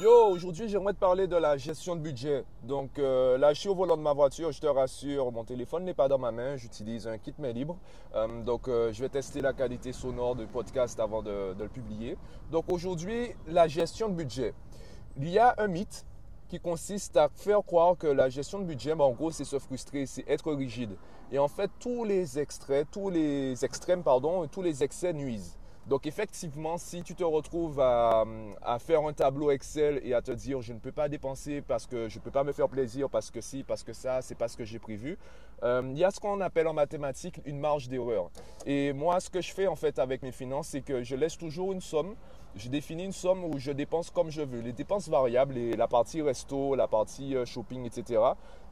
Yo, aujourd'hui j'aimerais te parler de la gestion de budget. Donc là, je suis au volant de ma voiture, je te rassure, mon téléphone n'est pas dans ma main, j'utilise un kit main libre. Euh, donc euh, je vais tester la qualité sonore du podcast avant de, de le publier. Donc aujourd'hui, la gestion de budget. Il y a un mythe qui consiste à faire croire que la gestion de budget, ben, en gros, c'est se frustrer, c'est être rigide. Et en fait, tous les extraits, tous les extrêmes, pardon, tous les excès nuisent. Donc effectivement, si tu te retrouves à, faire un tableau Excel et à te dire je ne peux pas dépenser parce que je ne peux pas me faire plaisir, parce que si, parce que ça, c'est pas ce que j'ai prévu, euh, il y a ce qu'on appelle en mathématiques une marge d'erreur. Et moi, ce que je fais en fait avec mes finances, c'est que je laisse toujours une somme je définis une somme où je dépense comme je veux. Les dépenses variables, la partie resto, la partie euh, shopping, etc.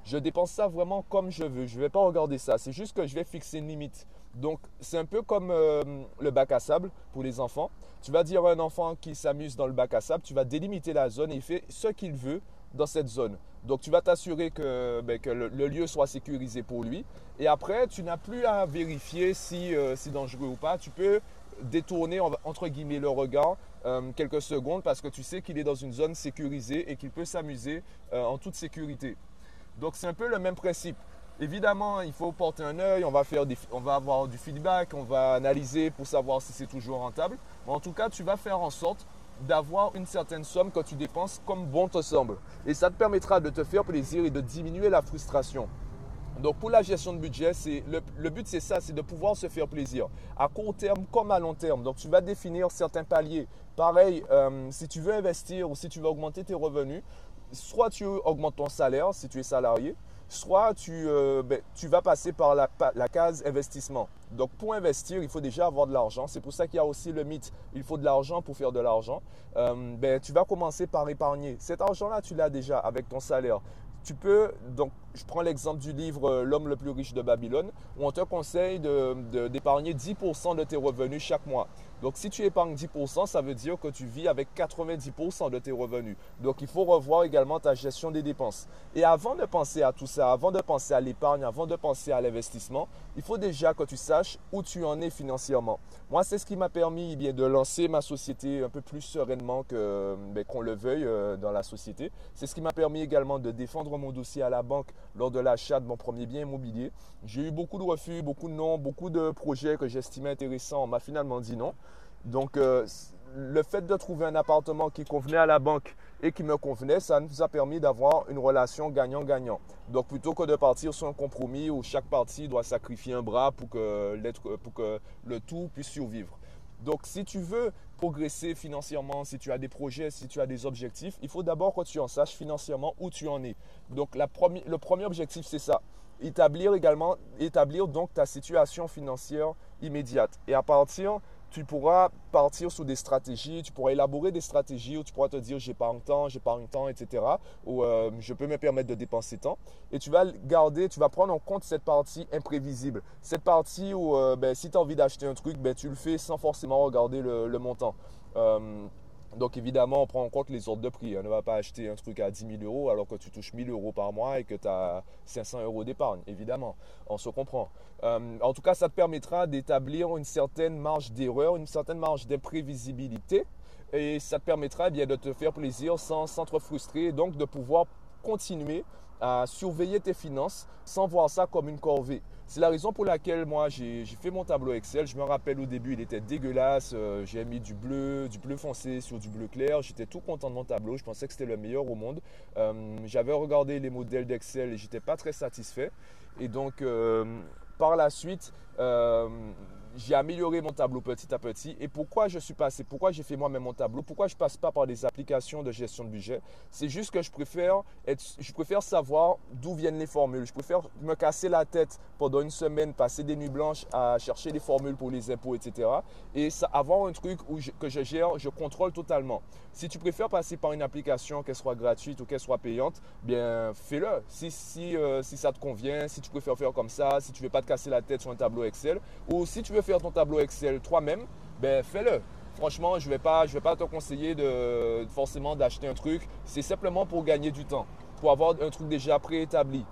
Je dépense ça vraiment comme je veux. Je ne vais pas regarder ça. C'est juste que je vais fixer une limite. Donc, c'est un peu comme euh, le bac à sable pour les enfants. Tu vas dire à un enfant qui s'amuse dans le bac à sable, tu vas délimiter la zone et il fait ce qu'il veut dans cette zone. Donc, tu vas t'assurer que, ben, le, lieu soit sécurisé pour lui. Et après, tu n'as plus à vérifier si euh, c'est dangereux ou pas. Tu peux détourner, entre guillemets, le regard euh, quelques secondes parce que tu sais qu'il est dans une zone sécurisée et qu'il peut s'amuser en toute sécurité. Donc c'est un peu le même principe. Évidemment, il faut porter un œil, on va, faire on va avoir du feedback, on va analyser pour savoir si c'est toujours rentable. Mais en tout cas, tu vas faire en sorte d'avoir une certaine somme que tu dépenses comme bon te semble. Et ça te permettra de te faire plaisir et de diminuer la frustration. Donc pour la gestion de budget, le, le, but c'est ça, c'est de pouvoir se faire plaisir à court terme comme à long terme. Donc tu vas définir certains paliers. Pareil, euh, si tu veux investir ou si tu veux augmenter tes revenus, soit tu augmentes ton salaire si tu es salarié, soit tu, euh, ben, vas passer par la, case investissement. Donc pour investir, il faut déjà avoir de l'argent. C'est pour ça qu'il y a aussi le mythe, il faut de l'argent pour faire de l'argent. Euh, ben, tu vas commencer par épargner. Cet argent-là, tu l'as déjà avec ton salaire. Tu peux, donc je prends l'exemple du livre euh, L'homme le plus riche de Babylone, où on te conseille d'épargner de, 10% de tes revenus chaque mois. Donc si tu épargnes 10%, ça veut dire que tu vis avec 90% de tes revenus. Donc il faut revoir également ta gestion des dépenses. Et avant de penser à tout ça, avant de penser à l'épargne, avant de penser à l'investissement, il faut déjà que tu saches où tu en es financièrement. Moi, c'est ce qui m'a permis eh bien, de lancer ma société un peu plus sereinement ben, qu'on le veuille euh, dans la société. C'est ce qui m'a permis également de défendre mon dossier à la banque lors de l'achat de mon premier bien immobilier. J'ai eu beaucoup de refus, beaucoup de non, beaucoup de projets que j'estimais intéressants. On m'a finalement dit non. Donc, euh, le fait de trouver un appartement qui convenait à la banque et qui me convenait, ça nous a permis d'avoir une relation gagnant-gagnant. Donc, plutôt que de partir sur un compromis où chaque partie doit sacrifier un bras pour que, pour que le tout puisse survivre. Donc, si tu veux progresser financièrement, si tu as des projets, si tu as des objectifs, il faut d'abord que tu en saches financièrement où tu en es. Donc, le premier objectif, c'est ça. Établir également, établir donc ta situation financière immédiate. Et à partir tu pourras partir sur des stratégies, tu pourras élaborer des stratégies où tu pourras te dire j'ai pas un temps, j'ai pas un temps, etc. Ou euh, je peux me permettre de dépenser tant. Et tu vas garder, tu vas prendre en compte cette partie imprévisible. Cette partie où euh, ben, si tu as envie d'acheter un truc, ben, tu le fais sans forcément regarder le, montant. Euh, donc évidemment, on prend en compte les ordres de prix. On ne va pas acheter un truc à 10 000 euros alors que tu touches 1000 euros par mois et que tu as 500 euros d'épargne. Évidemment, on se comprend. Euh, en tout cas, ça te permettra d'établir une certaine marge d'erreur, une certaine marge d'imprévisibilité. Et ça te permettra eh bien, de te faire plaisir sans, sans te frustrer donc de pouvoir continuer à surveiller tes finances sans voir ça comme une corvée. C'est la raison pour laquelle moi j'ai fait mon tableau Excel. Je me rappelle au début, il était dégueulasse. Euh, j'ai mis du bleu, du bleu foncé sur du bleu clair. J'étais tout content de mon tableau. Je pensais que c'était le meilleur au monde. Euh, j'avais regardé les modèles d'Excel et j'étais pas très satisfait. Et donc euh, par la suite, j'ai amélioré mon tableau petit à petit. Et pourquoi je suis passé, pourquoi j'ai fait moi-même mon tableau, pourquoi je ne passe pas par des applications de gestion de budget, c'est juste que je préfère, je préfère savoir d'où viennent les formules. Je préfère me casser la tête pendant une semaine, passer des nuits blanches à chercher des formules pour les impôts, etc. Et avoir un truc où que je gère, je contrôle totalement. Si tu préfères passer par une application, qu'elle soit gratuite ou qu'elle soit payante, bien fais-le. Si, si, euh, si ça te convient, si tu préfères faire comme ça, si tu ne veux pas te casser la tête sur un tableau Excel, ou si tu veux faire ton tableau Excel toi-même, ben fais-le. Franchement, je ne vais, pas, vais pas te conseiller de, forcément d'acheter un truc. C'est simplement pour gagner du temps, pour avoir un truc déjà préétabli.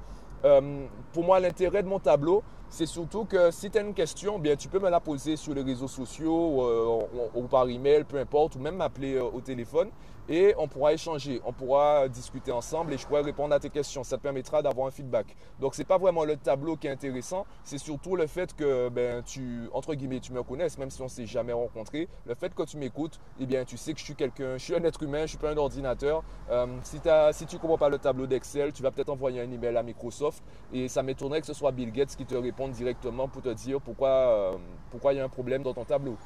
Euh, pour moi, l'intérêt de mon tableau, c'est surtout que si tu as une question, bien, tu peux me la poser sur les réseaux sociaux euh, ou, par email, peu importe, ou même m'appeler euh, au téléphone. Et on pourra échanger, on pourra discuter ensemble et je pourrai répondre à tes questions. Ça te permettra d'avoir un feedback. Donc, ce n'est pas vraiment le tableau qui est intéressant, c'est surtout le fait que ben, tu, entre guillemets, tu me connaisses, même si on ne s'est jamais rencontré. Le fait que tu m'écoutes, eh bien, tu sais que je suis quelqu'un, je suis un être humain, je ne suis pas un ordinateur. Euh, si, si, tu comprends pas le tableau d'Excel, tu vas peut-être envoyer un email à Microsoft et ça m'étonnerait que ce soit Bill Gates qui te réponde directement pour te dire pourquoi, euh, pourquoi il y a un problème dans ton tableau.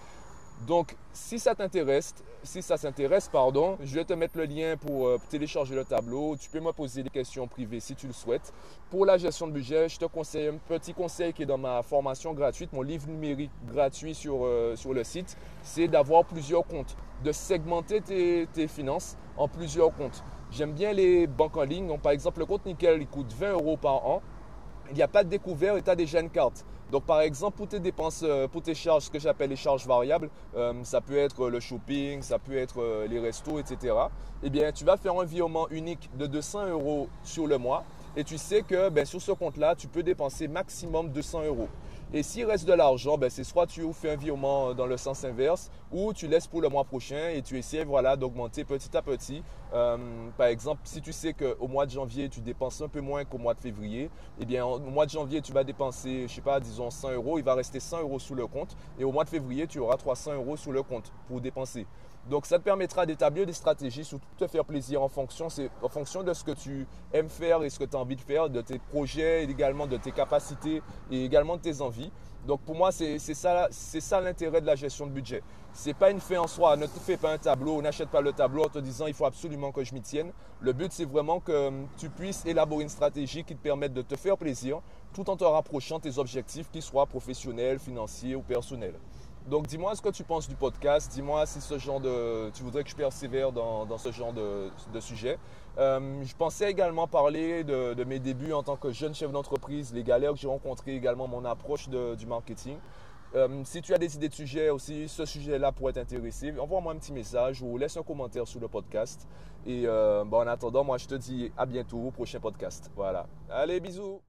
Donc, si ça t'intéresse, si ça s'intéresse, pardon, je vais te mettre le lien pour euh, télécharger le tableau. Tu peux me poser des questions privées si tu le souhaites. Pour la gestion de budget, je te conseille un petit conseil qui est dans ma formation gratuite, mon livre numérique gratuit sur, euh, sur le site, c'est d'avoir plusieurs comptes, de segmenter tes, tes finances en plusieurs comptes. J'aime bien les banques en ligne. Donc, par exemple, le compte Nickel, il coûte 20 euros par an. Il n'y a pas de découvert et tu as déjà une carte. Donc, par exemple, pour tes dépenses, euh, pour tes charges, ce que j'appelle les charges variables, euh, ça peut être le shopping, ça peut être euh, les restos, etc. Eh bien, tu vas faire un virement unique de 200 euros sur le mois et tu sais que ben, sur ce compte-là, tu peux dépenser maximum 200 euros. Et s'il reste de l'argent, ben, c'est soit tu fais un virement dans le sens inverse ou tu laisses pour le mois prochain et tu essaies voilà, d'augmenter petit à petit. Euh, par exemple, si tu sais qu'au mois de janvier, tu dépenses un peu moins qu'au mois de février, eh bien au mois de janvier, tu vas dépenser, je sais pas, disons 100 euros, il va rester 100 euros sous le compte et au mois de février, tu auras 300 euros sous le compte pour dépenser. Donc ça te permettra d'établir des stratégies, surtout te faire plaisir en fonction, en fonction de ce que tu aimes faire et ce que tu as envie de faire, de tes projets, également de tes capacités et également de tes envies. Donc pour moi, c'est ça, l'intérêt de la gestion de budget. Ce n'est pas une fin en soi. Ne te fais pas un tableau, n'achète pas le tableau en te disant il faut absolument que je m'y tienne. Le but, c'est vraiment que hum, tu puisses élaborer une stratégie qui te permette de te faire plaisir tout en te rapprochant tes objectifs, qu'ils soient professionnels, financiers ou personnels. Donc dis-moi ce que tu penses du podcast, dis-moi si ce genre de, tu voudrais que je persévère dans, ce genre de, sujet. Euh, je pensais également parler de, mes débuts en tant que jeune chef d'entreprise, les galères que j'ai rencontrées, également mon approche du marketing. Euh, si tu as des idées de sujets aussi, ce sujet-là pourrait t'intéresser, envoie-moi un petit message ou laisse un commentaire sous le podcast. Et euh, en attendant, moi je te dis à bientôt au prochain podcast. Voilà. Allez, bisous